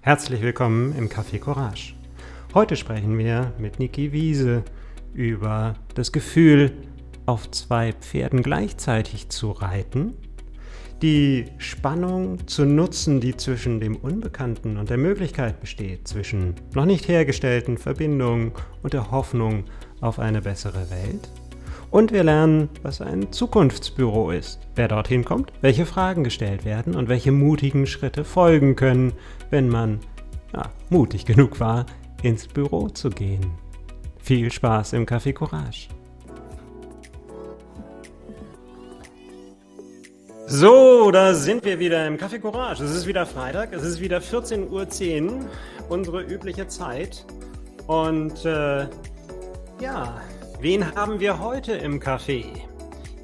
Herzlich willkommen im Café Courage. Heute sprechen wir mit Niki Wiese über das Gefühl, auf zwei Pferden gleichzeitig zu reiten, die Spannung zu nutzen, die zwischen dem Unbekannten und der Möglichkeit besteht, zwischen noch nicht hergestellten Verbindungen und der Hoffnung auf eine bessere Welt und wir lernen, was ein Zukunftsbüro ist, wer dorthin kommt, welche Fragen gestellt werden und welche mutigen Schritte folgen können, wenn man ja, mutig genug war, ins Büro zu gehen. Viel Spaß im Café Courage. So, da sind wir wieder im Café Courage. Es ist wieder Freitag, es ist wieder 14.10 Uhr, unsere übliche Zeit. Und äh, ja, Wen haben wir heute im Café?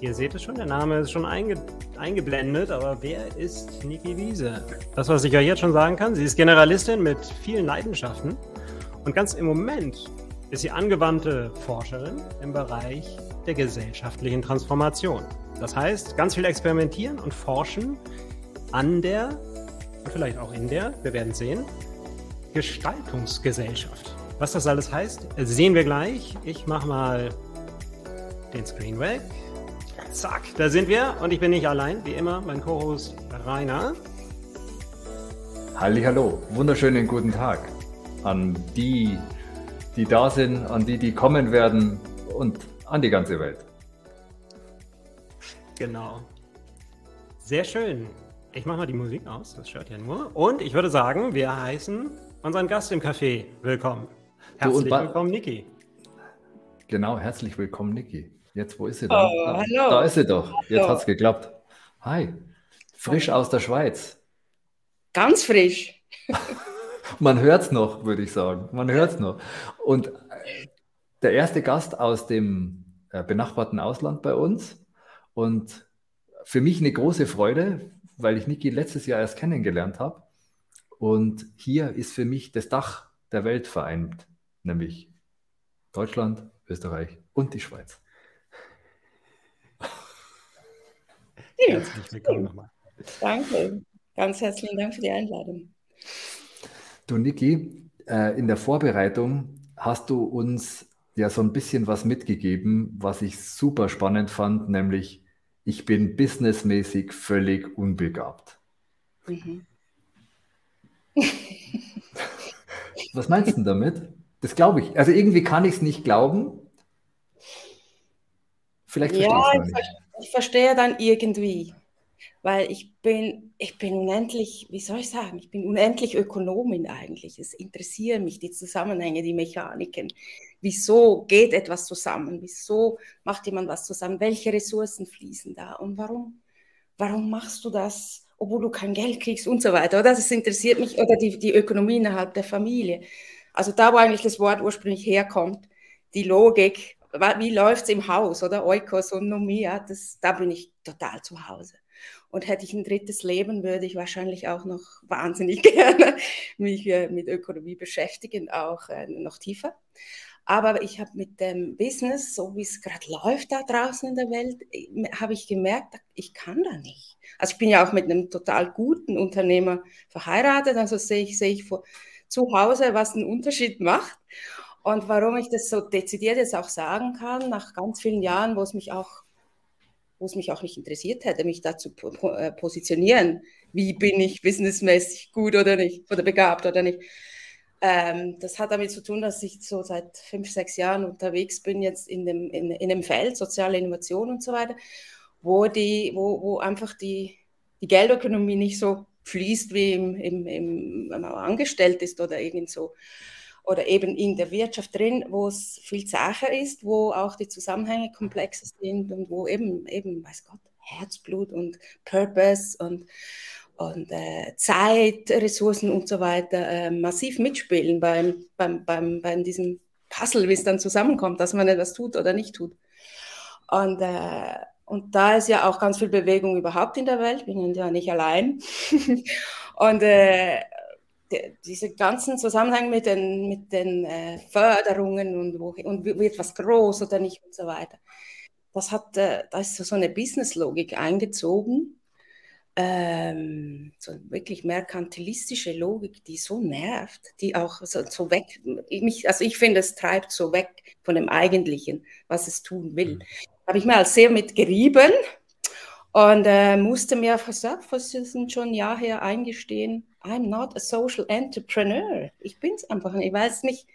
Ihr seht es schon, der Name ist schon einge eingeblendet, aber wer ist Niki Wiese? Das, was ich euch jetzt schon sagen kann, sie ist Generalistin mit vielen Leidenschaften und ganz im Moment ist sie angewandte Forscherin im Bereich der gesellschaftlichen Transformation. Das heißt, ganz viel experimentieren und forschen an der und vielleicht auch in der, wir werden sehen, Gestaltungsgesellschaft. Was das alles heißt, sehen wir gleich. Ich mache mal den Screen weg. Zack, da sind wir. Und ich bin nicht allein, wie immer, mein Co-Host Rainer. Hallo, wunderschönen guten Tag an die, die da sind, an die, die kommen werden und an die ganze Welt. Genau. Sehr schön. Ich mache mal die Musik aus, das stört ja nur. Und ich würde sagen, wir heißen unseren Gast im Café willkommen. Herzlich willkommen, Niki. Genau, herzlich willkommen, Niki. Jetzt, wo ist sie da? Oh, da, hallo. Da ist sie doch. Jetzt hat es geklappt. Hi. Frisch aus der Schweiz. Ganz frisch. Man hört es noch, würde ich sagen. Man hört es noch. Und äh, der erste Gast aus dem äh, benachbarten Ausland bei uns. Und für mich eine große Freude, weil ich Niki letztes Jahr erst kennengelernt habe. Und hier ist für mich das Dach der Welt vereint nämlich Deutschland, Österreich und die Schweiz. Ja. Herzlich willkommen nochmal. Danke. Ganz herzlichen Dank für die Einladung. Du, Niki, äh, in der Vorbereitung hast du uns ja so ein bisschen was mitgegeben, was ich super spannend fand, nämlich ich bin businessmäßig völlig unbegabt. Mhm. was meinst du damit? Das glaube ich. Also irgendwie kann ich es nicht glauben. Vielleicht ja, ich, nicht. Ich verstehe dann irgendwie, weil ich bin, ich bin unendlich, wie soll ich sagen, ich bin unendlich Ökonomin eigentlich. Es interessieren mich die Zusammenhänge, die Mechaniken. Wieso geht etwas zusammen? Wieso macht jemand was zusammen? Welche Ressourcen fließen da? Und warum, warum machst du das, obwohl du kein Geld kriegst und so weiter? Oder das interessiert mich, oder die, die Ökonomie innerhalb der Familie. Also da, wo eigentlich das Wort ursprünglich herkommt, die Logik, wie läuft es im Haus, oder Oikos und Nomia, das, da bin ich total zu Hause. Und hätte ich ein drittes Leben, würde ich wahrscheinlich auch noch wahnsinnig gerne mich äh, mit Ökonomie beschäftigen, auch äh, noch tiefer. Aber ich habe mit dem Business, so wie es gerade läuft da draußen in der Welt, äh, habe ich gemerkt, ich kann da nicht. Also ich bin ja auch mit einem total guten Unternehmer verheiratet, also sehe ich, sehe ich vor, zu Hause, was einen Unterschied macht. Und warum ich das so dezidiert jetzt auch sagen kann, nach ganz vielen Jahren, wo es mich auch, wo es mich auch nicht interessiert hätte, mich dazu äh, positionieren, wie bin ich businessmäßig gut oder nicht, oder begabt oder nicht. Ähm, das hat damit zu tun, dass ich so seit fünf, sechs Jahren unterwegs bin, jetzt in dem, in, in dem Feld soziale Innovation und so weiter, wo, die, wo, wo einfach die, die Geldökonomie nicht so fließt, wie im, im, im, wenn man angestellt ist oder irgend so. Oder eben in der Wirtschaft drin, wo es viel zäher ist, wo auch die Zusammenhänge komplexer sind und wo eben, eben, weiß Gott, Herzblut und Purpose und, und äh, Zeit, Ressourcen und so weiter äh, massiv mitspielen beim, beim, beim, beim diesem Puzzle, wie es dann zusammenkommt, dass man etwas tut oder nicht tut. Und äh, und da ist ja auch ganz viel Bewegung überhaupt in der Welt. Bin ja nicht allein. und äh, die, diese ganzen Zusammenhänge mit den, mit den äh, Förderungen und, wo, und wird was groß oder nicht und so weiter. Das hat, äh, da ist so eine Business-Logik eingezogen, ähm, so wirklich merkantilistische Logik, die so nervt, die auch so, so weg, mich, also ich finde, es treibt so weg von dem Eigentlichen, was es tun will. Mhm. Habe ich mir als sehr mitgerieben und äh, musste mir fast sind schon ein Jahr her eingestehen, I'm not a social entrepreneur. Ich bin es einfach nicht. Ich weiß nicht,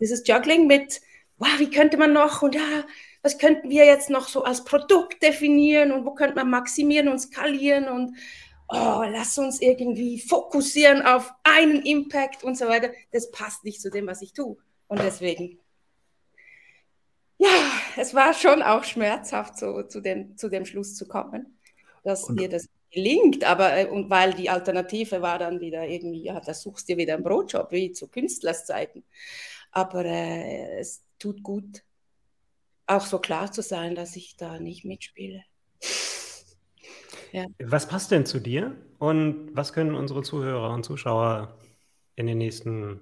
dieses Juggling mit, wow, wie könnte man noch und ja, was könnten wir jetzt noch so als Produkt definieren und wo könnte man maximieren und skalieren und oh, lass uns irgendwie fokussieren auf einen Impact und so weiter. Das passt nicht zu dem, was ich tue. Und deswegen, ja, es war schon auch schmerzhaft, so zu dem, zu dem Schluss zu kommen, dass und, dir das gelingt, aber äh, und weil die Alternative war dann wieder irgendwie, ja, da suchst du dir wieder einen Brotjob, wie zu Künstlerszeiten. Aber äh, es tut gut, auch so klar zu sein, dass ich da nicht mitspiele. Ja. Was passt denn zu dir und was können unsere Zuhörer und Zuschauer in den nächsten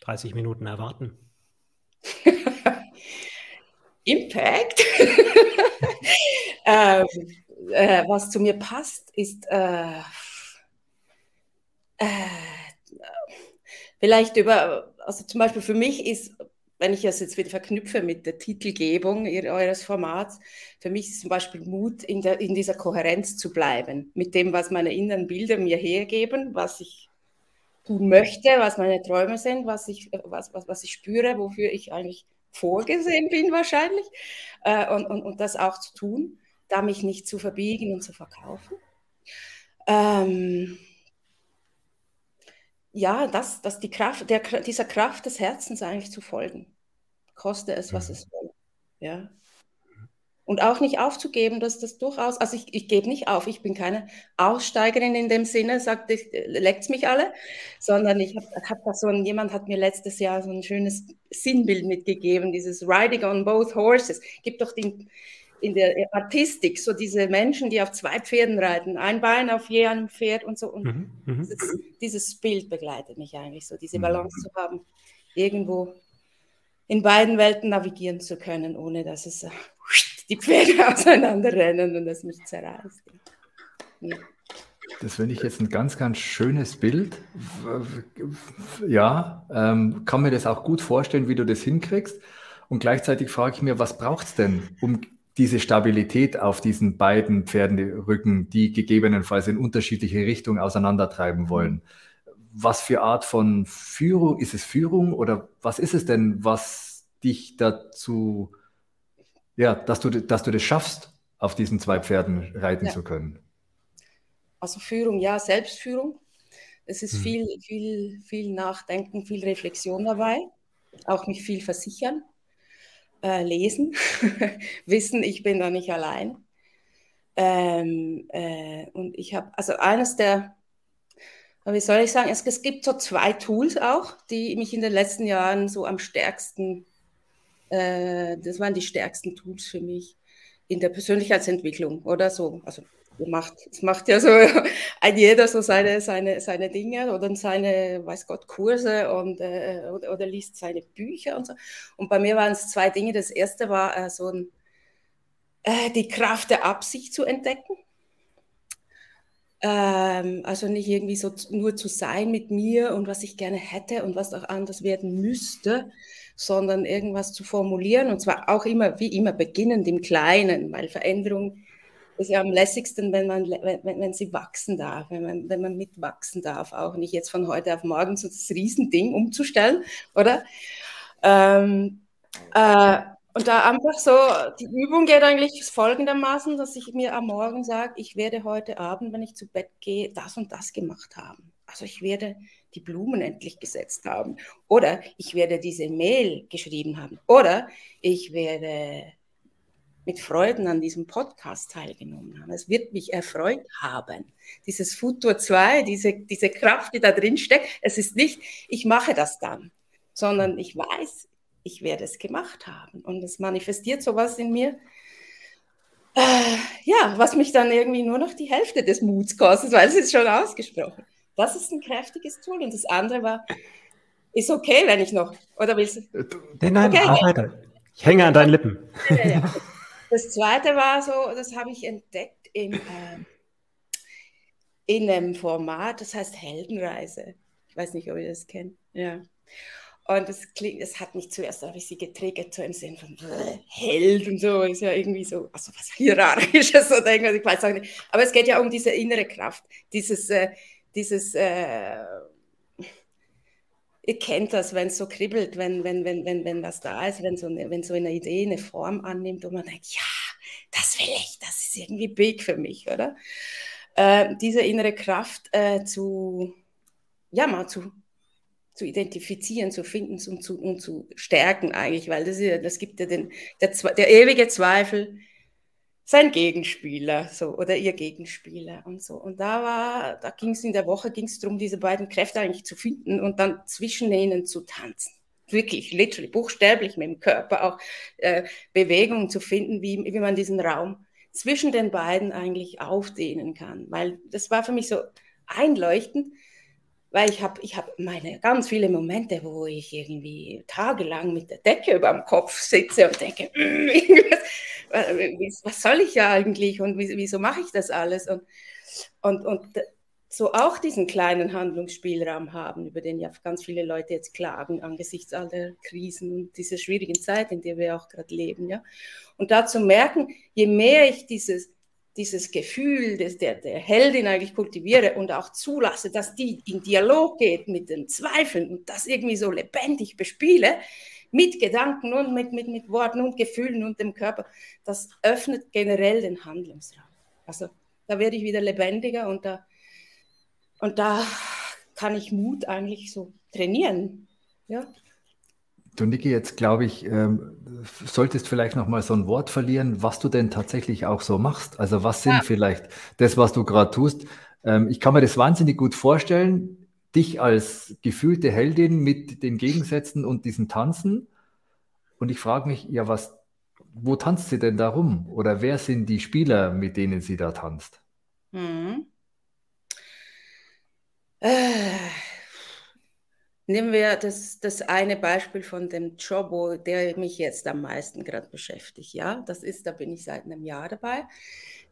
30 Minuten erwarten? Impact. ähm, äh, was zu mir passt, ist äh, äh, vielleicht über, also zum Beispiel für mich ist wenn ich das jetzt wieder verknüpfe mit der Titelgebung eures Formats, für mich ist zum Beispiel Mut, in, der, in dieser Kohärenz zu bleiben, mit dem, was meine inneren Bilder mir hergeben, was ich tun möchte, was meine Träume sind, was ich, was, was, was ich spüre, wofür ich eigentlich vorgesehen bin wahrscheinlich, äh, und, und, und das auch zu tun, da mich nicht zu verbiegen und zu verkaufen. Ähm, ja, das, das die Kraft, der, dieser Kraft des Herzens eigentlich zu folgen. Koste es, was es will. Ja. Und auch nicht aufzugeben, dass das durchaus, also ich, ich gebe nicht auf, ich bin keine Aussteigerin in dem Sinne, sagt, leckt mich alle, sondern ich habe hab da so ein, jemand hat mir letztes Jahr so ein schönes Sinnbild mitgegeben, dieses Riding on both horses. Gibt doch den, in der Artistik, so diese Menschen, die auf zwei Pferden reiten, ein Bein auf je einem Pferd und so. Und mhm, mhm. dieses, dieses, Bild begleitet mich eigentlich so, diese mhm. Balance zu haben, irgendwo in beiden Welten navigieren zu können, ohne dass es äh, die Pferde auseinanderrennen und es mich zerreißt. Ja. Das finde ich jetzt ein ganz, ganz schönes Bild. Ja, ähm, kann mir das auch gut vorstellen, wie du das hinkriegst. Und gleichzeitig frage ich mir, was braucht es denn, um diese Stabilität auf diesen beiden Pferdenrücken, die gegebenenfalls in unterschiedliche Richtungen auseinandertreiben wollen. Was für Art von Führung, ist es Führung oder was ist es denn, was dich dazu, ja, dass du, dass du das schaffst, auf diesen zwei Pferden reiten ja. zu können? Also Führung, ja, Selbstführung. Es ist hm. viel, viel, viel Nachdenken, viel Reflexion dabei, auch mich viel versichern äh, lesen, wissen, ich bin da nicht allein. Ähm, äh, und ich habe, also eines der, wie soll ich sagen, es, es, gibt so zwei Tools auch, die mich in den letzten Jahren so am stärksten, äh, das waren die stärksten Tools für mich in der Persönlichkeitsentwicklung oder so. Also macht, es macht ja so ein jeder so seine, seine, seine Dinge oder seine, weiß Gott, Kurse und, äh, oder, oder, liest seine Bücher und so. Und bei mir waren es zwei Dinge. Das erste war äh, so ein, äh, die Kraft der Absicht zu entdecken. Ähm, also nicht irgendwie so nur zu sein mit mir und was ich gerne hätte und was auch anders werden müsste, sondern irgendwas zu formulieren und zwar auch immer, wie immer, beginnend im Kleinen, weil Veränderung ist ja am lässigsten, wenn, man, wenn, wenn sie wachsen darf, wenn man, wenn man mitwachsen darf, auch nicht jetzt von heute auf morgen so das Riesending umzustellen, oder? Ähm, äh, und da einfach so, die Übung geht eigentlich folgendermaßen, dass ich mir am Morgen sage, ich werde heute Abend, wenn ich zu Bett gehe, das und das gemacht haben. Also ich werde die Blumen endlich gesetzt haben. Oder ich werde diese Mail geschrieben haben. Oder ich werde mit Freuden an diesem Podcast teilgenommen haben. Es wird mich erfreut haben. Dieses Futur 2, diese, diese Kraft, die da drin steckt, es ist nicht, ich mache das dann, sondern ich weiß, ich werde es gemacht haben. Und es manifestiert sowas in mir, äh, ja, was mich dann irgendwie nur noch die Hälfte des Muts kostet, weil es ist schon ausgesprochen. Das ist ein kräftiges Tool. Und das andere war, ist okay, wenn ich noch, oder willst du? Nein, nein, okay, weiter. Ich hänge an deinen Lippen. Ja, ja. Das zweite war so, das habe ich entdeckt im, äh, in einem Format, das heißt Heldenreise. Ich weiß nicht, ob ihr das kennt. Ja. Und es klingt, es hat mich zuerst ein bisschen getriggert, so im Sinn von äh, Held und so, ist ja irgendwie so, also was Hierarchisches oder irgendwas, ich weiß auch nicht. Aber es geht ja um diese innere Kraft, dieses, äh, dieses, äh, ihr kennt das, wenn es so kribbelt, wenn, wenn, wenn, wenn, wenn was da ist, wenn so, eine, wenn so eine Idee eine Form annimmt und man denkt, ja, das will ich, das ist irgendwie big für mich, oder? Äh, diese innere Kraft äh, zu, ja, mal zu zu identifizieren, zu finden und zu, und zu stärken eigentlich, weil das, ist, das gibt ja den, der, der ewige Zweifel, sein Gegenspieler so oder ihr Gegenspieler und so. Und da war, da ging es in der Woche ging es darum, diese beiden Kräfte eigentlich zu finden und dann zwischen ihnen zu tanzen. Wirklich, literally, buchstäblich mit dem Körper auch äh, Bewegungen zu finden, wie, wie man diesen Raum zwischen den beiden eigentlich aufdehnen kann. Weil das war für mich so einleuchtend, weil ich habe ich hab meine ganz viele Momente, wo ich irgendwie tagelang mit der Decke über dem Kopf sitze und denke, was soll ich ja eigentlich und wieso mache ich das alles? Und, und, und so auch diesen kleinen Handlungsspielraum haben, über den ja ganz viele Leute jetzt klagen angesichts all der Krisen und dieser schwierigen Zeit, in der wir auch gerade leben. Ja? Und da zu merken, je mehr ich dieses dieses Gefühl des, der, der Heldin eigentlich kultiviere und auch zulasse, dass die in Dialog geht mit den Zweifeln und das irgendwie so lebendig bespiele, mit Gedanken und mit, mit, mit Worten und Gefühlen und dem Körper, das öffnet generell den Handlungsraum. Also da werde ich wieder lebendiger und da, und da kann ich Mut eigentlich so trainieren. Ja. Du, Niki, jetzt glaube ich, ähm, solltest vielleicht noch mal so ein Wort verlieren, was du denn tatsächlich auch so machst. Also was sind ja. vielleicht das, was du gerade tust? Ähm, ich kann mir das wahnsinnig gut vorstellen, dich als gefühlte Heldin mit den Gegensätzen und diesen Tanzen. Und ich frage mich, ja, was, wo tanzt sie denn da rum? Oder wer sind die Spieler, mit denen sie da tanzt? Mhm. Äh Nehmen wir das, das eine Beispiel von dem Job, der mich jetzt am meisten gerade beschäftigt. Ja, das ist, da bin ich seit einem Jahr dabei.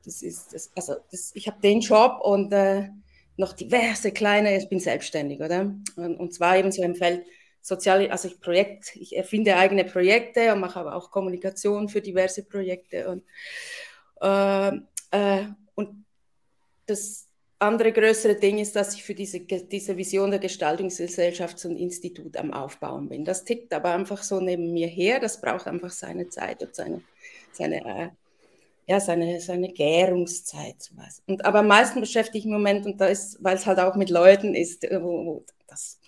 Das ist, das, also das, ich habe den Job und äh, noch diverse kleine, ich bin selbstständig, oder? Und, zwar eben so im Feld soziale, also ich Projekt, ich erfinde eigene Projekte und mache aber auch Kommunikation für diverse Projekte und, äh, äh, und das andere größere Ding ist, dass ich für diese, diese Vision der Gestaltungsgesellschaft so ein Institut am Aufbauen bin. Das tickt aber einfach so neben mir her. Das braucht einfach seine Zeit und seine, seine, äh, ja, seine, seine Gärungszeit. Sowas. Und, aber am meisten beschäftige ich im Moment, und da ist, weil es halt auch mit Leuten ist, äh, wo, wo das,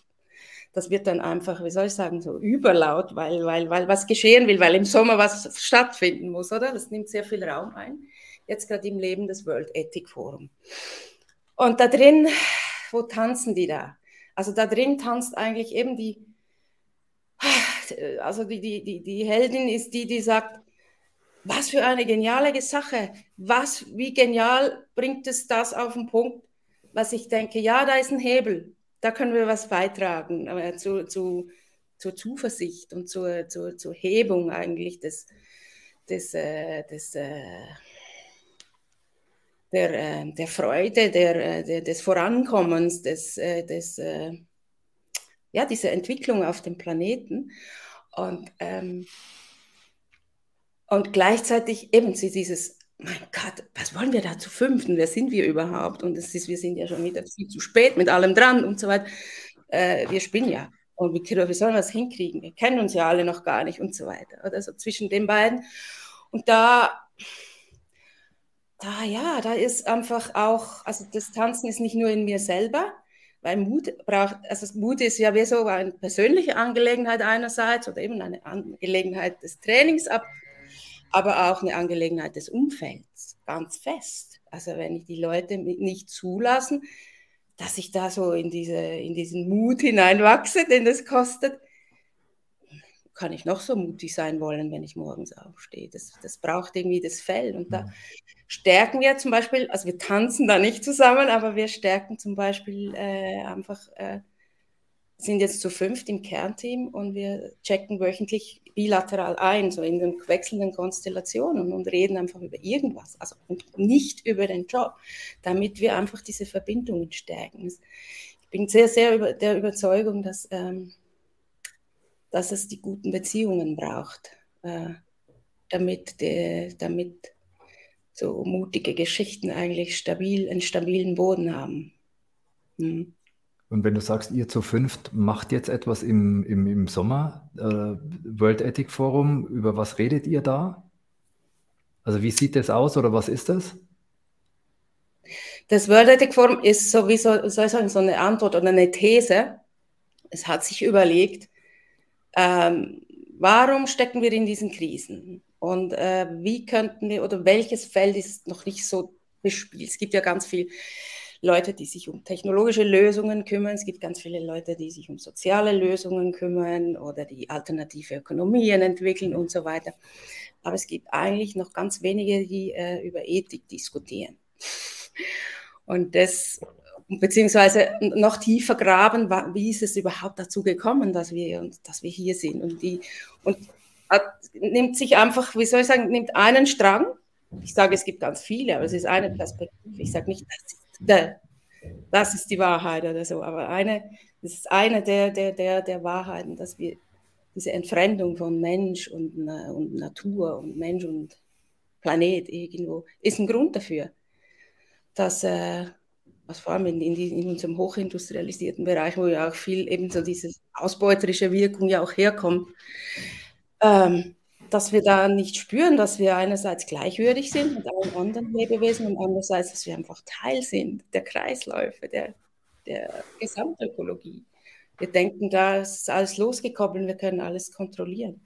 das wird dann einfach, wie soll ich sagen, so überlaut, weil, weil, weil was geschehen will, weil im Sommer was stattfinden muss, oder? Das nimmt sehr viel Raum ein. Jetzt gerade im Leben des World Ethic Forum. Und da drin, wo tanzen die da? Also da drin tanzt eigentlich eben die, also die, die, die, die Heldin ist die, die sagt, was für eine geniale Sache, was, wie genial bringt es das auf den Punkt, was ich denke, ja, da ist ein Hebel, da können wir was beitragen äh, zu, zu, zur Zuversicht und zur, zur, zur Hebung eigentlich des, des, äh, des äh, der, äh, der Freude, der, äh, der, des Vorankommens, des, äh, des, ja, dieser Entwicklung auf dem Planeten. Und, ähm, und gleichzeitig eben dieses, mein Gott, was wollen wir da zu fünften? Wer sind wir überhaupt? Und es ist, wir sind ja schon wieder viel zu spät mit allem dran und so weiter. Äh, wir spielen ja. Und wie, wie sollen wir das hinkriegen? Wir kennen uns ja alle noch gar nicht und so weiter. Oder so zwischen den beiden. Und da da ja, da ist einfach auch, also das Tanzen ist nicht nur in mir selber, weil Mut braucht, also Mut ist ja wie so eine persönliche Angelegenheit einerseits oder eben eine Angelegenheit des Trainings, aber auch eine Angelegenheit des Umfelds, ganz fest. Also wenn ich die Leute nicht zulassen, dass ich da so in, diese, in diesen Mut hineinwachse, den das kostet, kann ich noch so mutig sein wollen, wenn ich morgens aufstehe. Das, das braucht irgendwie das Fell. Und da stärken wir zum Beispiel, also wir tanzen da nicht zusammen, aber wir stärken zum Beispiel äh, einfach äh, sind jetzt zu fünft im Kernteam und wir checken wöchentlich bilateral ein, so in den wechselnden Konstellationen und reden einfach über irgendwas, also nicht über den Job, damit wir einfach diese Verbindungen stärken. Ich bin sehr, sehr über der Überzeugung, dass, ähm, dass es die guten Beziehungen braucht, äh, damit, de, damit so mutige Geschichten eigentlich stabil, einen stabilen Boden haben. Mhm. Und wenn du sagst, ihr zu fünft macht jetzt etwas im, im, im Sommer, äh, World Ethic Forum, über was redet ihr da? Also wie sieht das aus oder was ist das? Das World Ethic Forum ist sowieso, soll ich sagen, so eine Antwort oder eine These. Es hat sich überlegt, ähm, warum stecken wir in diesen Krisen? Und äh, wie könnten wir, oder welches Feld ist noch nicht so bespielt? Es gibt ja ganz viel Leute, die sich um technologische Lösungen kümmern. Es gibt ganz viele Leute, die sich um soziale Lösungen kümmern oder die alternative Ökonomien entwickeln und so weiter. Aber es gibt eigentlich noch ganz wenige, die äh, über Ethik diskutieren. Und das, beziehungsweise noch tiefer graben, wie ist es überhaupt dazu gekommen, dass wir, dass wir hier sind. Und, die, und hat, nimmt sich einfach, wie soll ich sagen, nimmt einen Strang. Ich sage, es gibt ganz viele, aber es ist eine Perspektive. Ich sage nicht, das ist das ist die Wahrheit oder so. Aber eine, das ist eine der, der, der, der Wahrheiten, dass wir diese Entfremdung von Mensch und, und Natur und Mensch und Planet irgendwo, ist ein Grund dafür, dass, äh, was vor allem in, in, in, unserem hochindustrialisierten Bereich, wo ja auch viel eben so diese ausbeuterische Wirkung ja auch herkommt, ähm, dass wir da nicht spüren, dass wir einerseits gleichwürdig sind mit allen anderen Lebewesen und andererseits, dass wir einfach Teil sind der Kreisläufe, der, der Gesamtökologie. Wir denken, da ist alles losgekoppelt, wir können alles kontrollieren.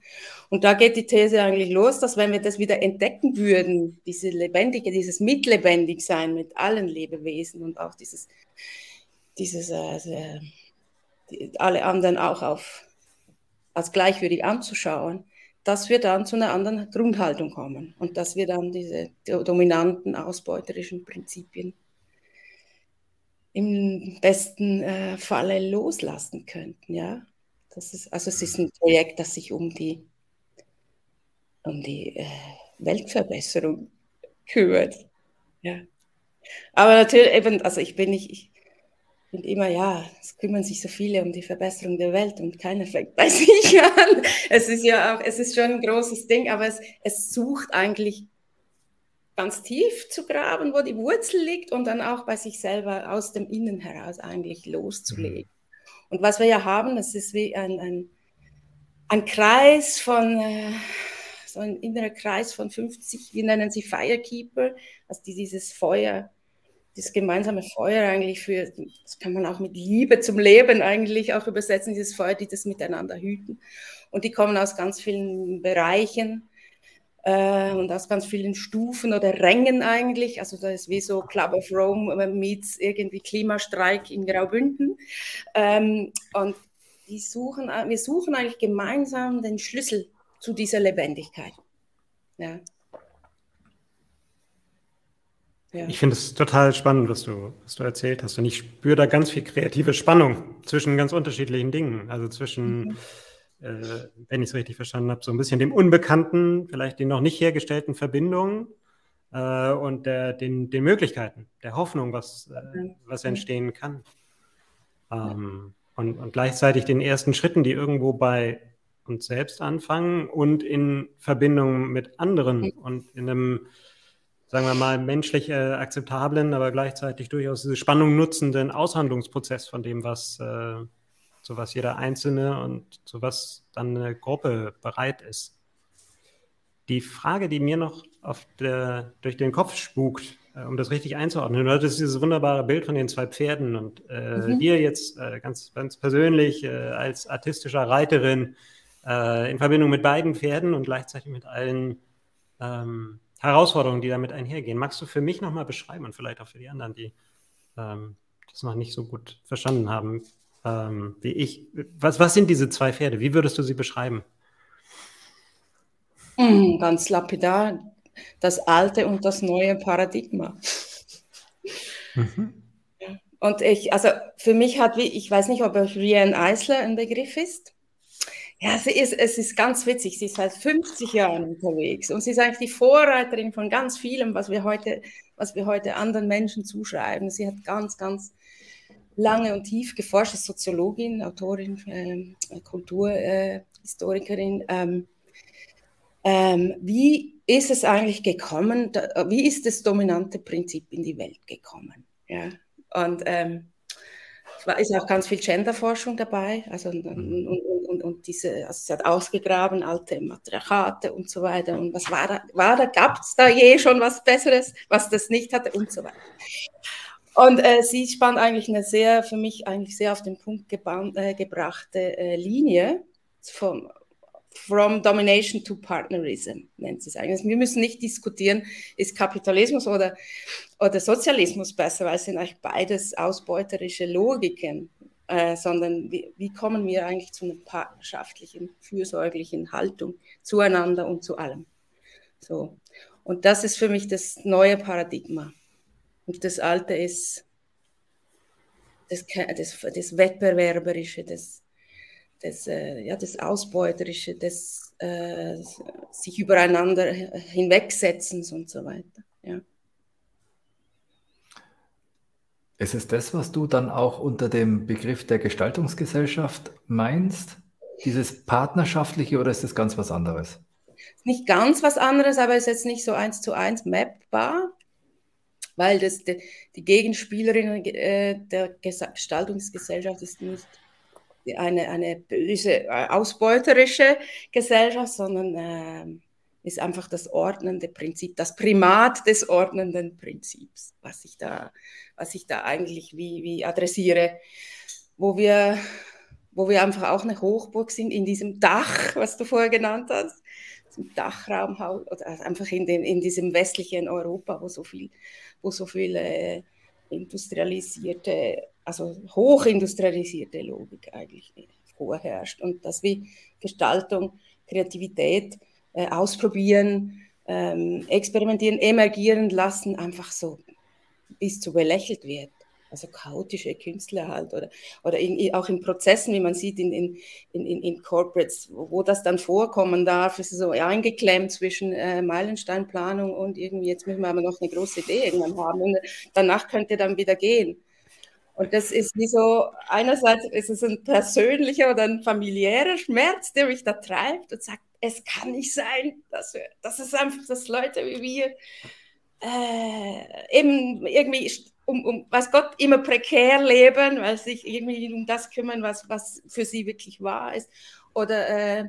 Und da geht die These eigentlich los, dass wenn wir das wieder entdecken würden, diese lebendige, dieses Mitlebendigsein mit allen Lebewesen und auch dieses, dieses äh, die, alle anderen auch auf, als gleichwürdig anzuschauen, dass wir dann zu einer anderen Grundhaltung kommen und dass wir dann diese dominanten ausbeuterischen Prinzipien im besten äh, Falle loslassen könnten. Ja? Das ist, also es ist ein Projekt, das sich um die, um die äh, Weltverbesserung kümmert. Ja. Aber natürlich eben, also ich bin nicht, ich, und immer, ja, es kümmern sich so viele um die Verbesserung der Welt und keiner fängt bei sich an. Es ist ja auch, es ist schon ein großes Ding, aber es, es sucht eigentlich ganz tief zu graben, wo die Wurzel liegt und dann auch bei sich selber aus dem Innen heraus eigentlich loszulegen. Mhm. Und was wir ja haben, das ist wie ein, ein, ein Kreis von, äh, so ein innerer Kreis von 50, wir nennen sie Firekeeper, also dieses Feuer das gemeinsame Feuer eigentlich für, das kann man auch mit Liebe zum Leben eigentlich auch übersetzen, dieses Feuer, die das miteinander hüten. Und die kommen aus ganz vielen Bereichen äh, und aus ganz vielen Stufen oder Rängen eigentlich. Also das ist wie so Club of Rome meets irgendwie Klimastreik in Graubünden. Ähm, und die suchen, wir suchen eigentlich gemeinsam den Schlüssel zu dieser Lebendigkeit. Ja. Ja. Ich finde es total spannend, was du, was du erzählt hast. Und ich spüre da ganz viel kreative Spannung zwischen ganz unterschiedlichen Dingen. Also zwischen, mhm. äh, wenn ich es richtig verstanden habe, so ein bisschen dem Unbekannten, vielleicht den noch nicht hergestellten Verbindungen äh, und der, den, den Möglichkeiten, der Hoffnung, was, äh, was entstehen kann. Ähm, und, und gleichzeitig den ersten Schritten, die irgendwo bei uns selbst anfangen und in Verbindung mit anderen mhm. und in einem sagen wir mal, menschlich äh, akzeptablen, aber gleichzeitig durchaus diese Spannung nutzenden Aushandlungsprozess von dem, was, äh, zu was jeder Einzelne und zu was dann eine Gruppe bereit ist. Die Frage, die mir noch der, durch den Kopf spukt, äh, um das richtig einzuordnen, das ist dieses wunderbare Bild von den zwei Pferden und äh, mhm. dir jetzt äh, ganz, ganz persönlich äh, als artistischer Reiterin in Verbindung mit beiden Pferden und gleichzeitig mit allen ähm, Herausforderungen, die damit einhergehen. Magst du für mich nochmal beschreiben und vielleicht auch für die anderen, die ähm, das noch nicht so gut verstanden haben, ähm, wie ich. Was, was sind diese zwei Pferde? Wie würdest du sie beschreiben? Mm, ganz lapidar. Das alte und das neue Paradigma. Mhm. Und ich, also für mich hat, wie, ich weiß nicht, ob Rianne Eisler ein Begriff ist. Ja, sie ist, es ist ganz witzig. Sie ist seit 50 Jahren unterwegs und sie ist eigentlich die Vorreiterin von ganz vielem, was wir heute, was wir heute anderen Menschen zuschreiben. Sie hat ganz, ganz lange und tief geforscht, ist Soziologin, Autorin, äh, Kulturhistorikerin. Äh, ähm, ähm, wie ist es eigentlich gekommen? Da, wie ist das dominante Prinzip in die Welt gekommen? Ja, und ähm, ist auch ganz viel Genderforschung dabei. Also und, mhm. und, und, und, diese, also sie hat ausgegraben, alte Matriarchate und so weiter. Und was war da? War da Gab es da je schon was Besseres, was das nicht hatte und so weiter. Und äh, sie spannt eigentlich eine sehr, für mich eigentlich sehr auf den Punkt äh, gebrachte äh, Linie vom, From Domination to Partnerism nennt sie es eigentlich. Also wir müssen nicht diskutieren, ist Kapitalismus oder, oder Sozialismus besser, weil es sind eigentlich beides ausbeuterische Logiken, äh, sondern wie, wie, kommen wir eigentlich zu einer partnerschaftlichen, fürsorglichen Haltung zueinander und zu allem. So. Und das ist für mich das neue Paradigma. Und das alte ist das, das, das Wettbewerberische, das das, äh, ja, das Ausbeuterische, das äh, sich übereinander hinwegsetzens und so weiter. Ja. Ist es das, was du dann auch unter dem Begriff der Gestaltungsgesellschaft meinst? Dieses partnerschaftliche oder ist das ganz was anderes? Nicht ganz was anderes, aber ist jetzt nicht so eins zu eins mappbar, weil das, die, die Gegenspielerin äh, der Gestaltungsgesellschaft ist nicht eine, eine böse, äh, ausbeuterische Gesellschaft, sondern äh, ist einfach das ordnende Prinzip, das Primat des ordnenden Prinzips, was ich da, was ich da eigentlich wie, wie adressiere, wo wir, wo wir einfach auch eine Hochburg sind in diesem Dach, was du vorher genannt hast, zum Dachraum oder einfach in, dem, in diesem westlichen Europa, wo so viel, wo so viele äh, industrialisierte also hochindustrialisierte Logik eigentlich vorherrscht und dass wie Gestaltung, Kreativität äh, ausprobieren, ähm, experimentieren, emergieren lassen, einfach so bis zu belächelt wird. Also chaotische Künstler halt oder, oder in, auch in Prozessen, wie man sieht in, in, in, in Corporates, wo, wo das dann vorkommen darf, ist so eingeklemmt zwischen äh, Meilensteinplanung und irgendwie, jetzt müssen wir aber noch eine große Idee irgendwann haben und danach könnte dann wieder gehen. Und das ist wie so, einerseits ist es ein persönlicher oder ein familiärer Schmerz, der mich da treibt und sagt, es kann nicht sein, dass, wir, dass es einfach, dass Leute wie wir äh, eben irgendwie, um, um, was Gott, immer prekär leben, weil sich irgendwie um das kümmern, was, was für sie wirklich wahr ist. Oder, äh,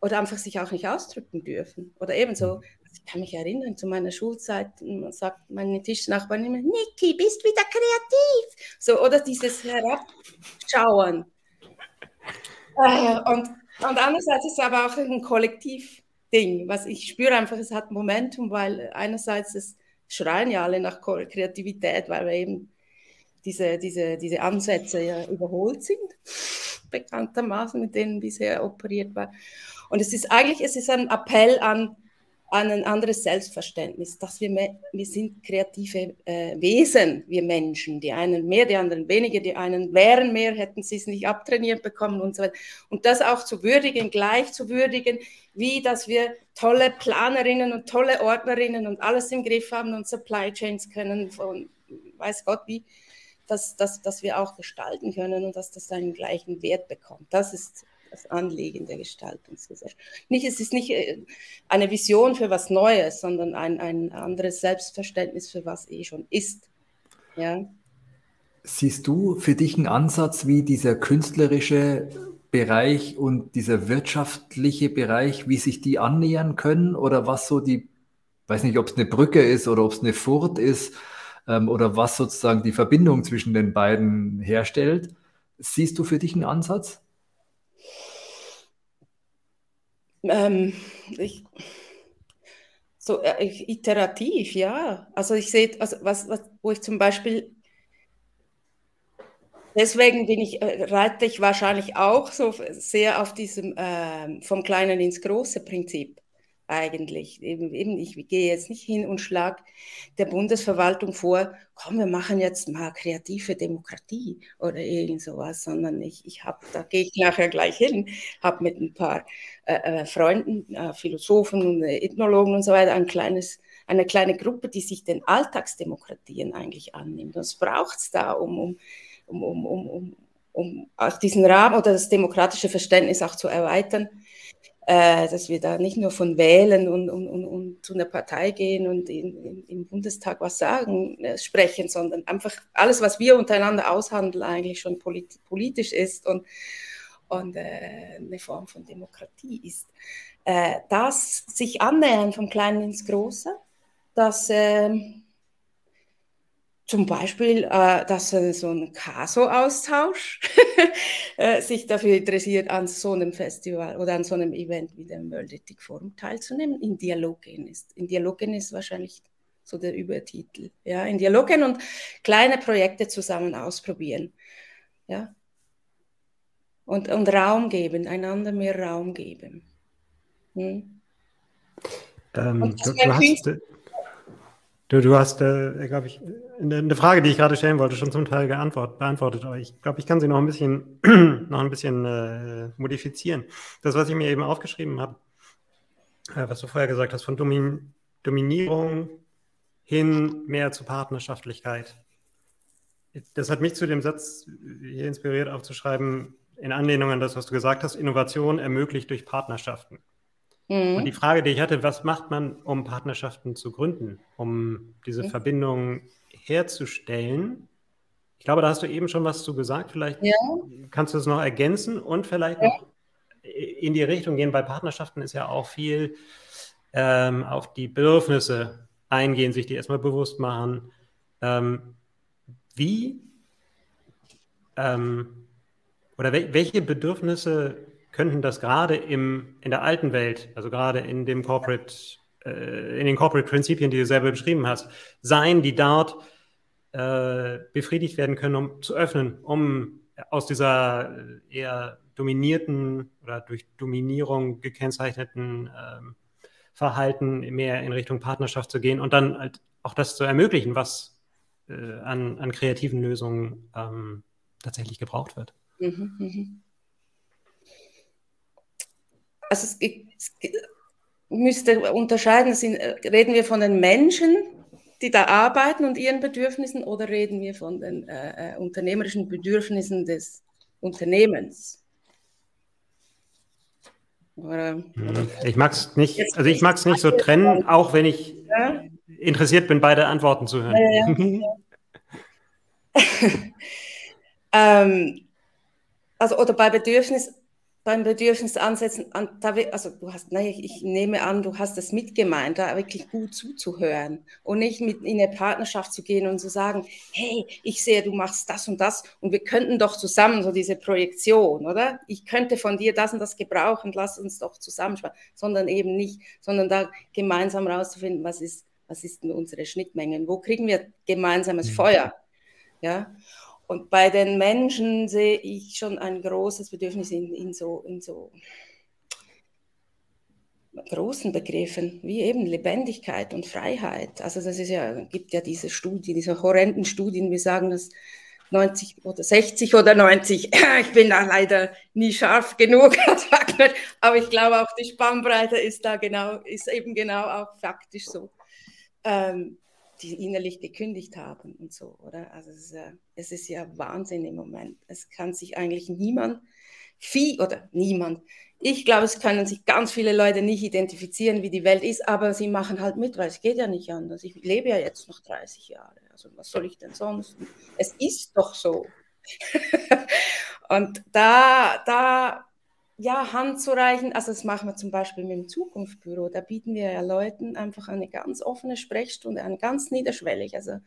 oder einfach sich auch nicht ausdrücken dürfen. Oder ebenso, ich kann mich erinnern, zu meiner Schulzeit sagt meine Tischnachbarin immer, Niki, bist wieder kreativ. So, oder dieses Herabschauen. Äh, und, und andererseits ist es aber auch ein Kollektivding, was ich spüre einfach, es hat Momentum, weil einerseits es schreien ja alle nach Kreativität, weil wir eben diese, diese, diese Ansätze ja überholt sind, bekanntermaßen, mit denen bisher operiert war. Und es ist eigentlich, es ist ein Appell an an ein anderes Selbstverständnis, dass wir, wir sind kreative äh, Wesen, wir Menschen, die einen mehr, die anderen weniger, die einen wären mehr, hätten sie es nicht abtrainiert bekommen und so weiter. Und das auch zu würdigen, gleich zu würdigen, wie dass wir tolle Planerinnen und tolle Ordnerinnen und alles im Griff haben und Supply Chains können von weiß Gott wie, dass, dass, dass wir auch gestalten können und dass das einen gleichen Wert bekommt. Das ist das Anliegen der Gestaltungsgesellschaft. Nicht, es ist nicht äh, eine Vision für was Neues, sondern ein, ein anderes Selbstverständnis für was eh schon ist. Ja. Siehst du für dich einen Ansatz, wie dieser künstlerische Bereich und dieser wirtschaftliche Bereich, wie sich die annähern können oder was so die, weiß nicht, ob es eine Brücke ist oder ob es eine Furt ist ähm, oder was sozusagen die Verbindung zwischen den beiden herstellt. Siehst du für dich einen Ansatz? Ähm, ich, so äh, iterativ, ja. Also ich sehe, also was, was, wo ich zum Beispiel, deswegen bin ich, äh, reite ich wahrscheinlich auch so sehr auf diesem äh, vom Kleinen ins Große Prinzip. Eigentlich. Eben, eben, ich gehe jetzt nicht hin und schlage der Bundesverwaltung vor, komm, wir machen jetzt mal kreative Demokratie oder irgend sowas, sondern ich, ich habe, da gehe ich nachher gleich hin, habe mit ein paar äh, äh Freunden, äh, Philosophen und äh, Ethnologen und so weiter ein kleines eine kleine Gruppe, die sich den Alltagsdemokratien eigentlich annimmt. Das braucht es da, um, um, um, um, um, um auch diesen Rahmen oder das demokratische Verständnis auch zu erweitern, äh, dass wir da nicht nur von wählen und, und, und, und zu einer Partei gehen und in, in, im Bundestag was sagen, äh, sprechen, sondern einfach alles, was wir untereinander aushandeln, eigentlich schon polit politisch ist und, und äh, eine Form von Demokratie ist. Äh, das sich annähern vom Kleinen ins Große, dass ähm, zum Beispiel, äh, dass äh, so ein Caso-Austausch äh, sich dafür interessiert, an so einem Festival oder an so einem Event wie dem World Ethic Forum teilzunehmen, in Dialog gehen ist. In Dialog gehen ist wahrscheinlich so der Übertitel. Ja, in Dialog gehen und kleine Projekte zusammen ausprobieren. Ja. Und, und Raum geben, einander mehr Raum geben. Hm? Ähm, du, du hast, Du, du hast, äh, glaube ich, eine Frage, die ich gerade stellen wollte, schon zum Teil beantwortet, aber ich glaube, ich kann sie noch ein bisschen, noch ein bisschen äh, modifizieren. Das, was ich mir eben aufgeschrieben habe, äh, was du vorher gesagt hast, von Domin Dominierung hin mehr zu Partnerschaftlichkeit. Das hat mich zu dem Satz hier inspiriert, aufzuschreiben, in Anlehnung an das, was du gesagt hast, Innovation ermöglicht durch Partnerschaften. Mhm. Und die Frage, die ich hatte, was macht man, um Partnerschaften zu gründen, um diese mhm. Verbindung herzustellen? Ich glaube, da hast du eben schon was zu gesagt. Vielleicht ja. kannst du es noch ergänzen und vielleicht ja. noch in die Richtung gehen. Bei Partnerschaften ist ja auch viel ähm, auf die Bedürfnisse eingehen, sich die erstmal bewusst machen. Ähm, wie ähm, oder wel welche Bedürfnisse könnten das gerade im, in der alten Welt, also gerade in dem Corporate, äh, in den Corporate Prinzipien, die du selber beschrieben hast, sein, die dort äh, befriedigt werden können, um zu öffnen, um aus dieser äh, eher dominierten oder durch Dominierung gekennzeichneten ähm, Verhalten mehr in Richtung Partnerschaft zu gehen und dann halt auch das zu ermöglichen, was äh, an, an kreativen Lösungen ähm, tatsächlich gebraucht wird. Mhm, mh also es, es müsste unterscheiden, sind, reden wir von den Menschen, die da arbeiten und ihren Bedürfnissen oder reden wir von den äh, äh unternehmerischen Bedürfnissen des Unternehmens? Oder, hm, ich mag es nicht, also ich mag es nicht so trennen, auch wenn ich ja? interessiert bin, beide Antworten zu hören. Ja, ja, ähm, also oder bei Bedürfnis beim Bedürfnis ansetzen, also du hast, naja, ich nehme an, du hast es mitgemeint, da wirklich gut zuzuhören und nicht mit in eine Partnerschaft zu gehen und zu sagen, hey, ich sehe, du machst das und das und wir könnten doch zusammen so diese Projektion, oder? Ich könnte von dir das und das gebrauchen, lass uns doch zusammensparen, sondern eben nicht, sondern da gemeinsam rauszufinden, was ist, was ist denn unsere Schnittmengen, wo kriegen wir gemeinsames mhm. Feuer, ja? Und bei den Menschen sehe ich schon ein großes Bedürfnis in, in, so, in so großen Begriffen, wie eben Lebendigkeit und Freiheit. Also ist ja, gibt ja diese Studien, diese horrenden Studien, wir sagen das 90 oder 60 oder 90. Ich bin da leider nie scharf genug aber ich glaube auch die Spannbreite ist da genau, ist eben genau auch faktisch so. Ähm, die innerlich gekündigt haben und so, oder? Also es ist, ja, es ist ja Wahnsinn im Moment. Es kann sich eigentlich niemand, viel oder niemand, ich glaube, es können sich ganz viele Leute nicht identifizieren, wie die Welt ist, aber sie machen halt mit, weil es geht ja nicht anders. Ich lebe ja jetzt noch 30 Jahre, also was soll ich denn sonst? Es ist doch so. und da, da ja, Hand zu reichen. Also das machen wir zum Beispiel mit dem Zukunftsbüro. Da bieten wir ja Leuten einfach eine ganz offene Sprechstunde an, ganz niederschwellig. Also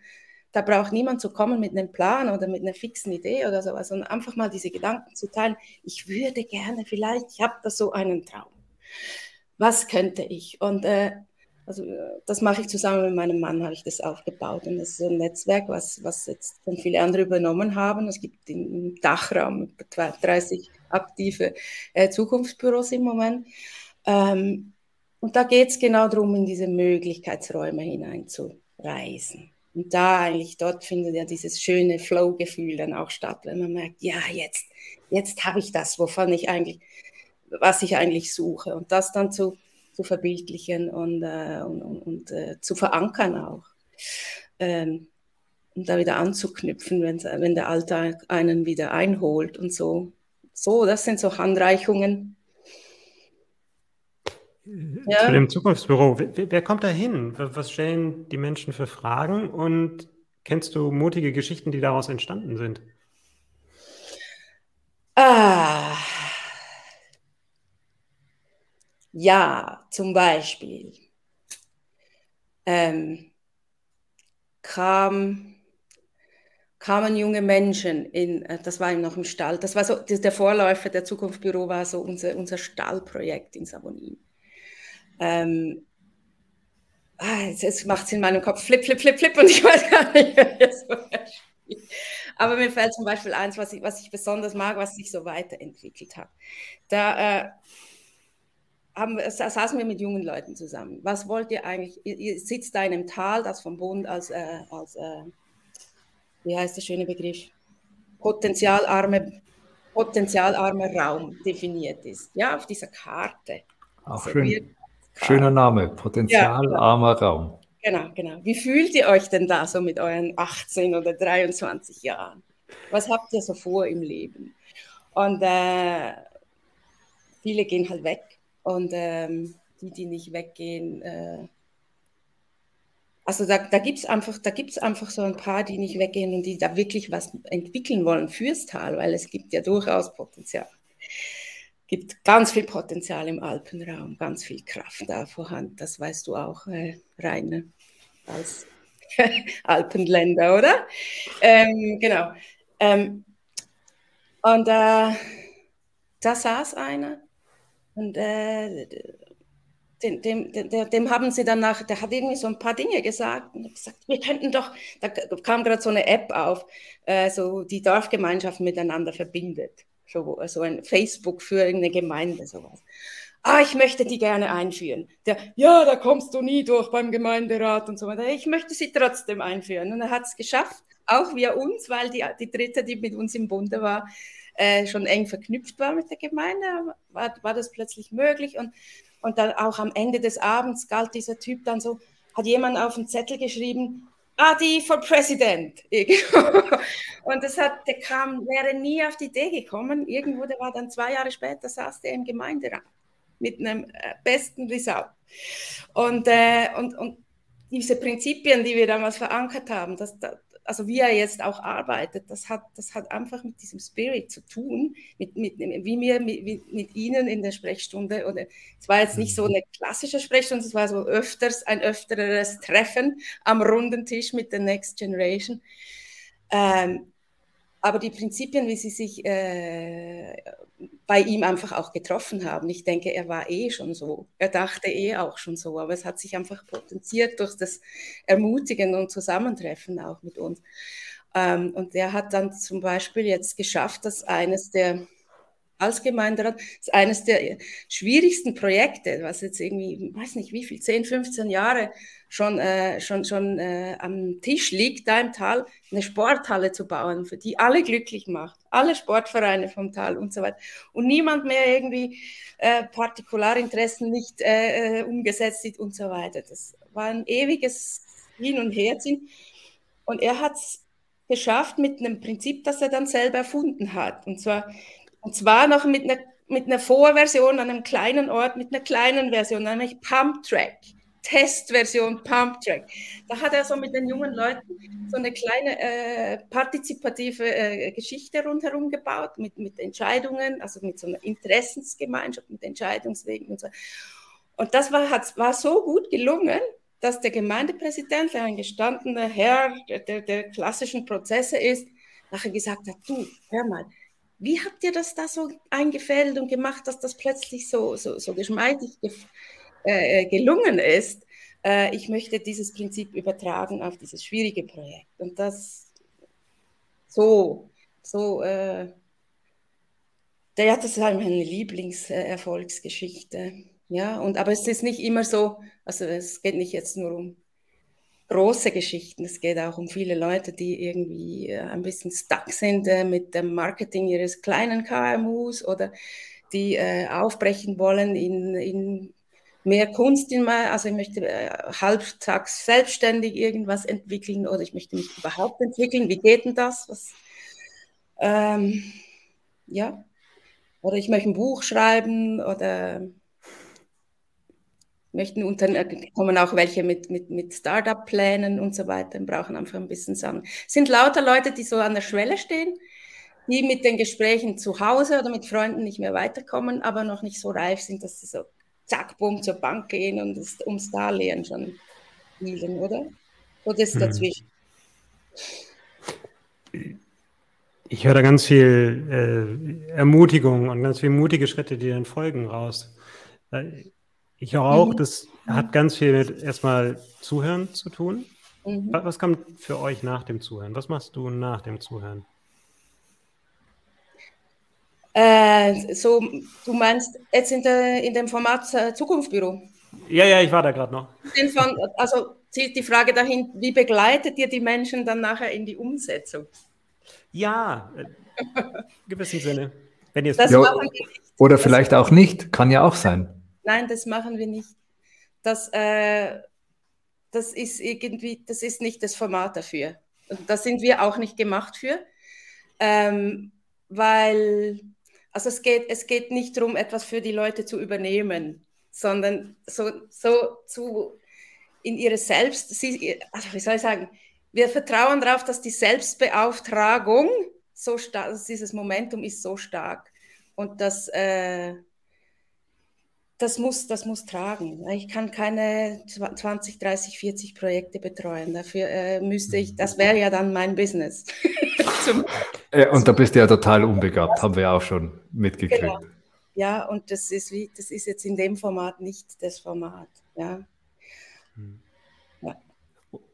da braucht niemand zu kommen mit einem Plan oder mit einer fixen Idee oder sowas, sondern einfach mal diese Gedanken zu teilen. Ich würde gerne vielleicht, ich habe da so einen Traum. Was könnte ich? Und äh, also das mache ich zusammen mit meinem Mann, habe ich das aufgebaut. Und das ist ein Netzwerk, was, was jetzt dann viele andere übernommen haben. Es gibt im Dachraum etwa 30 aktive äh, Zukunftsbüros im Moment. Ähm, Und da geht es genau darum, in diese Möglichkeitsräume hineinzureisen. Und da eigentlich, dort findet ja dieses schöne Flow-Gefühl dann auch statt, wenn man merkt, ja, jetzt, jetzt habe ich das, wovon ich eigentlich, was ich eigentlich suche. Und das dann zu, zu verbildlichen und, äh, und, und, und äh, zu verankern auch. Ähm, um da wieder anzuknüpfen, wenn, wenn der Alltag einen wieder einholt und so. So, das sind so Handreichungen. Ja. Zu dem Zukunftsbüro. Wer, wer kommt da hin? Was stellen die Menschen für Fragen? Und kennst du mutige Geschichten, die daraus entstanden sind? Ah. Ja, zum Beispiel ähm, kam kamen junge Menschen in, äh, das war noch im Stall, das war so, der Vorläufer der Zukunftsbüro war so unser, unser Stallprojekt in Savonin. Ähm, ah, jetzt, macht es in meinem Kopf flip, flip, flip, flip und ich weiß gar nicht, das so Aber mir fällt zum Beispiel eins, was ich, was ich besonders mag, was sich so weiterentwickelt hat. Da äh, haben, saßen wir mit jungen Leuten zusammen. Was wollt ihr eigentlich? Ihr, ihr sitzt da in einem Tal, das vom Bund als, äh, als äh, wie heißt der schöne Begriff, potenzialarme, potenzialarmer Raum definiert ist. Ja, auf dieser Karte. Auch schön. Schöner Name, potenzialarmer ja, Raum. Genau, genau. Wie fühlt ihr euch denn da so mit euren 18 oder 23 Jahren? Was habt ihr so vor im Leben? Und äh, viele gehen halt weg und ähm, die, die nicht weggehen, äh, also da, da gibt es einfach, einfach so ein paar, die nicht weggehen und die da wirklich was entwickeln wollen fürs Tal, weil es gibt ja durchaus Potenzial. Es gibt ganz viel Potenzial im Alpenraum, ganz viel Kraft da vorhanden. Das weißt du auch, äh, Rainer, als Alpenländer, oder? Ähm, genau. Ähm, und äh, da saß einer und äh, dem, dem, dem, haben sie danach, der hat irgendwie so ein paar Dinge gesagt und gesagt, wir könnten doch, da kam gerade so eine App auf, äh, so die Dorfgemeinschaft miteinander verbindet. So, so ein Facebook für irgendeine Gemeinde, sowas. Ah, ich möchte die gerne einführen. Der, ja, da kommst du nie durch beim Gemeinderat und so weiter. Ich möchte sie trotzdem einführen. Und er hat es geschafft, auch via uns, weil die, die dritte, die mit uns im Bunde war, äh, schon eng verknüpft war mit der Gemeinde, war, war das plötzlich möglich. Und und dann auch am Ende des Abends galt dieser Typ dann so, hat jemand auf den Zettel geschrieben, Adi for President. und das hat, der kam, wäre nie auf die Idee gekommen. Irgendwo, der war dann zwei Jahre später, saß der im Gemeinderat mit einem äh, besten Result. Und, äh, und, und diese Prinzipien, die wir damals verankert haben, das, also wie er jetzt auch arbeitet, das hat, das hat einfach mit diesem Spirit zu tun, mit, mit, wie wir mit, mit Ihnen in der Sprechstunde, oder es war jetzt nicht so mhm. eine klassische Sprechstunde, es war so öfters ein öfteres Treffen am runden Tisch mit der Next Generation. Ähm, aber die Prinzipien, wie sie sich äh, bei ihm einfach auch getroffen haben, ich denke, er war eh schon so. Er dachte eh auch schon so, aber es hat sich einfach potenziert durch das Ermutigen und Zusammentreffen auch mit uns. Ähm, und er hat dann zum Beispiel jetzt geschafft, dass eines der als Gemeinderat ist eines der schwierigsten Projekte, was jetzt irgendwie, weiß nicht wie viel, 10, 15 Jahre schon, äh, schon, schon äh, am Tisch liegt, da im Tal, eine Sporthalle zu bauen, für die alle glücklich macht, alle Sportvereine vom Tal und so weiter. Und niemand mehr irgendwie äh, Partikularinteressen nicht äh, äh, umgesetzt sieht und so weiter. Das war ein ewiges Hin- und Herziehen. Und er hat es geschafft mit einem Prinzip, das er dann selber erfunden hat. Und zwar und zwar noch mit einer, mit einer Vorversion an einem kleinen Ort, mit einer kleinen Version, nämlich Pump Track. Testversion Pump Track. Da hat er so mit den jungen Leuten so eine kleine äh, partizipative äh, Geschichte rundherum gebaut, mit, mit Entscheidungen, also mit so einer Interessensgemeinschaft, mit Entscheidungswegen und so. Und das war, hat, war so gut gelungen, dass der Gemeindepräsident, der ein gestandener Herr der, der, der klassischen Prozesse ist, nachher gesagt hat, du, hör mal, wie habt ihr das da so eingefällt und gemacht, dass das plötzlich so, so, so geschmeidig ge äh, gelungen ist? Äh, ich möchte dieses Prinzip übertragen auf dieses schwierige Projekt. Und das so, so, äh, ja, das ist meine Lieblingserfolgsgeschichte. Ja, und aber es ist nicht immer so, also es geht nicht jetzt nur um große Geschichten, es geht auch um viele Leute, die irgendwie äh, ein bisschen stuck sind äh, mit dem Marketing ihres kleinen KMUs oder die äh, aufbrechen wollen in, in mehr Kunst in mein, also ich möchte äh, halbtags selbstständig irgendwas entwickeln oder ich möchte mich überhaupt entwickeln. Wie geht denn das? Was, ähm, ja, oder ich möchte ein Buch schreiben oder möchten unter, kommen auch welche mit, mit, mit Startup-Plänen und so weiter und brauchen einfach ein bisschen Sachen. Es sind lauter Leute, die so an der Schwelle stehen, die mit den Gesprächen zu Hause oder mit Freunden nicht mehr weiterkommen, aber noch nicht so reif sind, dass sie so zack, bumm, zur Bank gehen und das, ums Darlehen schon spielen, oder? Oder ist hm. dazwischen? Ich höre da ganz viel äh, Ermutigung und ganz viele mutige Schritte, die dann folgen, raus. Ich auch, mhm. das hat ganz viel mit erstmal Zuhören zu tun. Mhm. Was kommt für euch nach dem Zuhören? Was machst du nach dem Zuhören? Äh, so, du meinst jetzt in, der, in dem Format äh, Zukunftsbüro? Ja, ja, ich war da gerade noch. Von, also zielt die Frage dahin, wie begleitet ihr die Menschen dann nachher in die Umsetzung? Ja, äh, in gewissem Sinne. Wenn ihr ja, oder vielleicht auch nicht, kann ja auch sein. Nein, das machen wir nicht. Das, äh, das ist irgendwie, das ist nicht das Format dafür. Und da sind wir auch nicht gemacht für, ähm, weil also es geht, es geht nicht darum, etwas für die Leute zu übernehmen, sondern so, so zu in ihre Selbst, sie, also wie soll ich sagen, wir vertrauen darauf, dass die Selbstbeauftragung so stark, also dieses Momentum ist so stark und dass äh, das muss, das muss tragen. Ich kann keine 20, 30, 40 Projekte betreuen. Dafür äh, müsste ich, das wäre ja dann mein Business. Zum, äh, und da bist du ja total unbegabt, haben wir ja auch schon mitgekriegt. Genau. Ja, und das ist wie, das ist jetzt in dem Format nicht das Format. Ja. Hm. ja.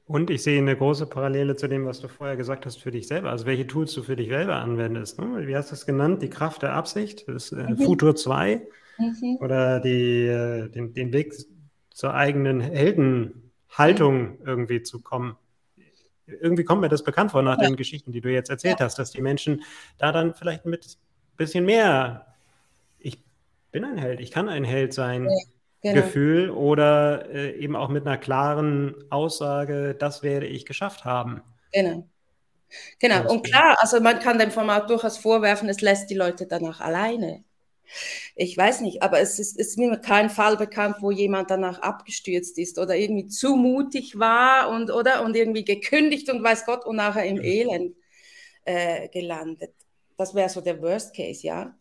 Und ich sehe eine große Parallele zu dem, was du vorher gesagt hast für dich selber. Also welche Tools du für dich selber anwendest. Ne? Wie hast du es genannt? Die Kraft der Absicht, das äh, mhm. Futur 2 mhm. oder die, äh, den, den Weg zur eigenen Heldenhaltung irgendwie zu kommen. Irgendwie kommt mir das bekannt vor nach ja. den Geschichten, die du jetzt erzählt ja. hast, dass die Menschen da dann vielleicht mit ein bisschen mehr, ich bin ein Held, ich kann ein Held sein, ja. Genau. Gefühl oder äh, eben auch mit einer klaren Aussage, das werde ich geschafft haben. Genau. Genau, und klar, also man kann dem Format durchaus vorwerfen, es lässt die Leute danach alleine. Ich weiß nicht, aber es ist, ist, mir kein Fall bekannt, wo jemand danach abgestürzt ist oder irgendwie zu mutig war und, oder, und irgendwie gekündigt und weiß Gott und nachher im Elend äh, gelandet. Das wäre so der Worst Case, ja.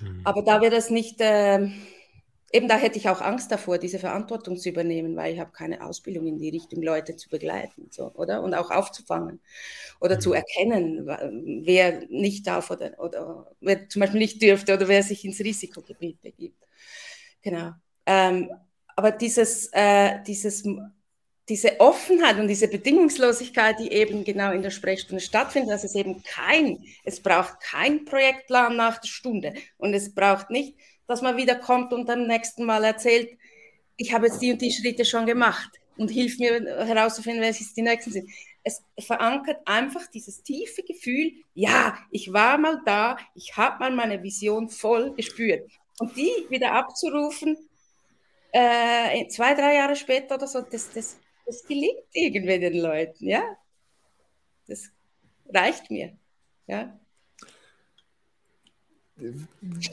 Mhm. Aber da wir das nicht, äh, eben da hätte ich auch Angst davor, diese Verantwortung zu übernehmen, weil ich habe keine Ausbildung in die Richtung, Leute zu begleiten, so, oder? Und auch aufzufangen oder mhm. zu erkennen, wer nicht darf oder, oder wer zum Beispiel nicht dürfte oder wer sich ins Risikogebiet begibt. Genau. Ähm, aber dieses, äh, dieses, diese Offenheit und diese Bedingungslosigkeit, die eben genau in der Sprechstunde stattfindet, dass es eben kein, es braucht kein Projektplan nach der Stunde und es braucht nicht dass man wieder kommt und am nächsten Mal erzählt, ich habe jetzt die und die Schritte schon gemacht und hilft mir herauszufinden, welche die nächsten sind. Es verankert einfach dieses tiefe Gefühl, ja, ich war mal da, ich habe mal meine Vision voll gespürt. Und die wieder abzurufen, äh, zwei, drei Jahre später oder so, das, das, das gelingt irgendwie den Leuten, ja. Das reicht mir, ja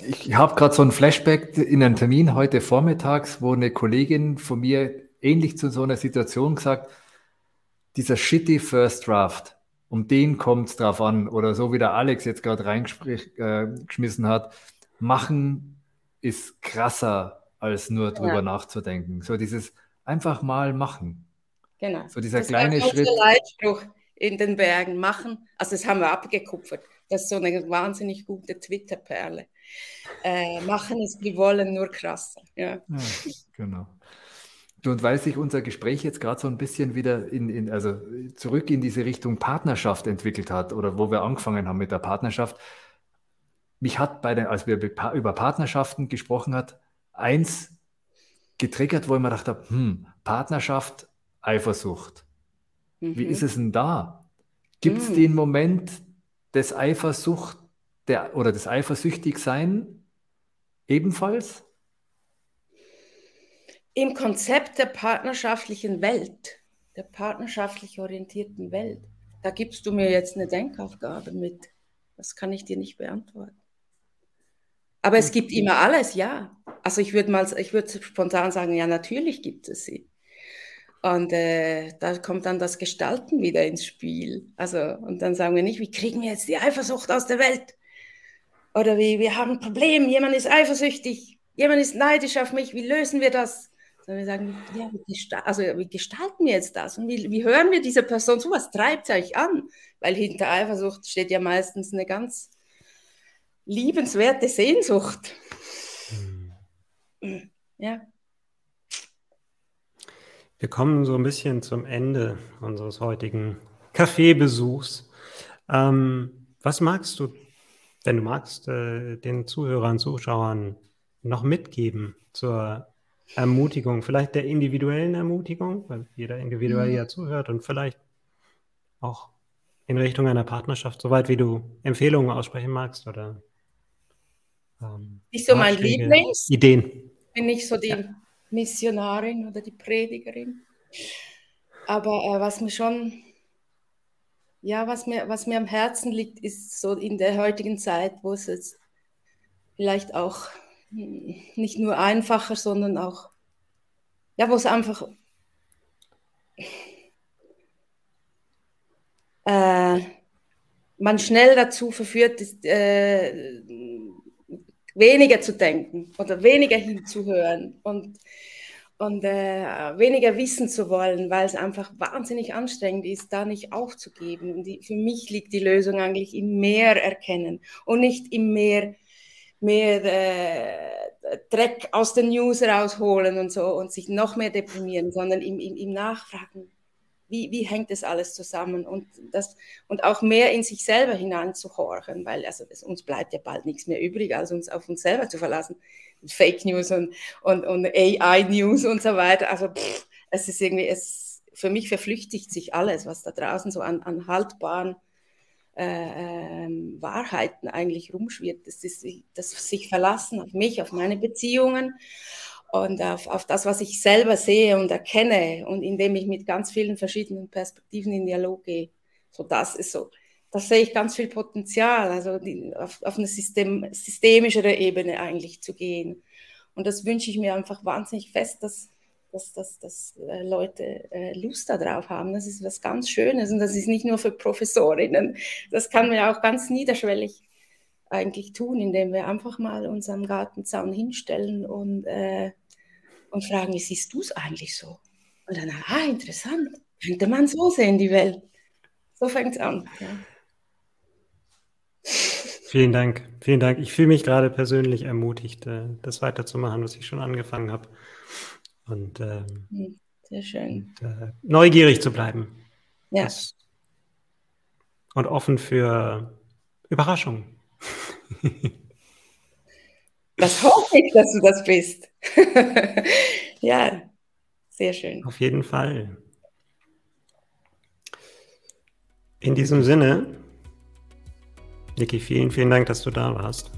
ich habe gerade so ein Flashback in einem Termin heute vormittags, wo eine Kollegin von mir ähnlich zu so einer Situation gesagt, dieser shitty First Draft, um den kommt es drauf an, oder so wie der Alex jetzt gerade reingeschmissen äh, hat, machen ist krasser, als nur drüber ja. nachzudenken. So dieses einfach mal machen. Genau. So dieser das kleine Schritt. Leitspruch in den Bergen machen, also das haben wir abgekupfert. Das ist so eine wahnsinnig gute Twitter-Perle. Äh, machen ist, wir wollen nur krasser. Ja. ja genau. Und weil sich unser Gespräch jetzt gerade so ein bisschen wieder in, in, also zurück in diese Richtung Partnerschaft entwickelt hat oder wo wir angefangen haben mit der Partnerschaft, mich hat bei den, als wir über Partnerschaften gesprochen hat, eins getriggert, wo ich mir gedacht habe, hm, Partnerschaft, Eifersucht. Mhm. Wie ist es denn da? Gibt es mhm. den Moment des Eifersucht der, oder des Eifersüchtigsein ebenfalls? Im Konzept der partnerschaftlichen Welt, der partnerschaftlich orientierten Welt, da gibst du mir jetzt eine Denkaufgabe mit. Das kann ich dir nicht beantworten. Aber es gibt immer alles, ja. Also ich würde mal, ich würde spontan sagen, ja, natürlich gibt es sie. Und äh, da kommt dann das Gestalten wieder ins Spiel. Also, und dann sagen wir nicht, wie kriegen wir jetzt die Eifersucht aus der Welt? Oder wie, wir haben ein Problem, jemand ist eifersüchtig, jemand ist neidisch auf mich, wie lösen wir das? Sondern wir sagen, ja, wie, also, wie gestalten wir jetzt das? Und wie, wie hören wir dieser Person zu? Was treibt sie euch an? Weil hinter Eifersucht steht ja meistens eine ganz liebenswerte Sehnsucht. Hm. Ja. Wir kommen so ein bisschen zum Ende unseres heutigen Kaffeebesuchs. Ähm, was magst du, wenn du magst, äh, den Zuhörern, Zuschauern noch mitgeben zur Ermutigung, vielleicht der individuellen Ermutigung, weil jeder individuell mhm. ja zuhört und vielleicht auch in Richtung einer Partnerschaft, soweit wie du Empfehlungen aussprechen magst oder ähm, Nicht so mein Lieblings. Ideen. Bin ich so die ja. Missionarin oder die Predigerin. Aber äh, was mir schon, ja, was mir, was mir am Herzen liegt, ist so in der heutigen Zeit, wo es jetzt vielleicht auch nicht nur einfacher, sondern auch, ja, wo es einfach äh, man schnell dazu verführt ist, äh, weniger zu denken oder weniger hinzuhören und, und äh, weniger wissen zu wollen, weil es einfach wahnsinnig anstrengend ist, da nicht aufzugeben. Und die, für mich liegt die Lösung eigentlich im mehr erkennen und nicht im mehr, mehr äh, Dreck aus den News rausholen und so und sich noch mehr deprimieren, sondern im, im, im Nachfragen, wie, wie hängt das alles zusammen und, das, und auch mehr in sich selber hineinzuhorchen, weil also das, uns bleibt ja bald nichts mehr übrig, als uns auf uns selber zu verlassen. Fake News und, und, und AI-News und so weiter. Also pff, es ist irgendwie, es, für mich verflüchtigt sich alles, was da draußen so an, an haltbaren äh, äh, Wahrheiten eigentlich rumschwirrt. Das ist das sich verlassen auf mich, auf meine Beziehungen und auf, auf das, was ich selber sehe und erkenne und indem ich mit ganz vielen verschiedenen Perspektiven in Dialog gehe. So, das ist so. Das sehe ich ganz viel Potenzial, also die, auf, auf eine System, systemischere Ebene eigentlich zu gehen. Und das wünsche ich mir einfach wahnsinnig fest, dass, dass, dass, dass äh, Leute äh, Lust darauf haben. Das ist was ganz Schönes und das ist nicht nur für Professorinnen. Das kann man auch ganz niederschwellig eigentlich tun, indem wir einfach mal uns am Gartenzaun hinstellen und, äh, und fragen, wie siehst du es eigentlich so? Und dann, ah, interessant, könnte man so sehen, die Welt. So fängt es an. Ja. Vielen Dank, vielen Dank. Ich fühle mich gerade persönlich ermutigt, äh, das weiterzumachen, was ich schon angefangen habe. Und, ähm, hm, Sehr schön. Und, äh, neugierig zu bleiben. Ja. Das, und offen für Überraschungen. Das hoffe ich, dass du das bist. ja, sehr schön. Auf jeden Fall. In diesem Sinne, Niki, vielen, vielen Dank, dass du da warst.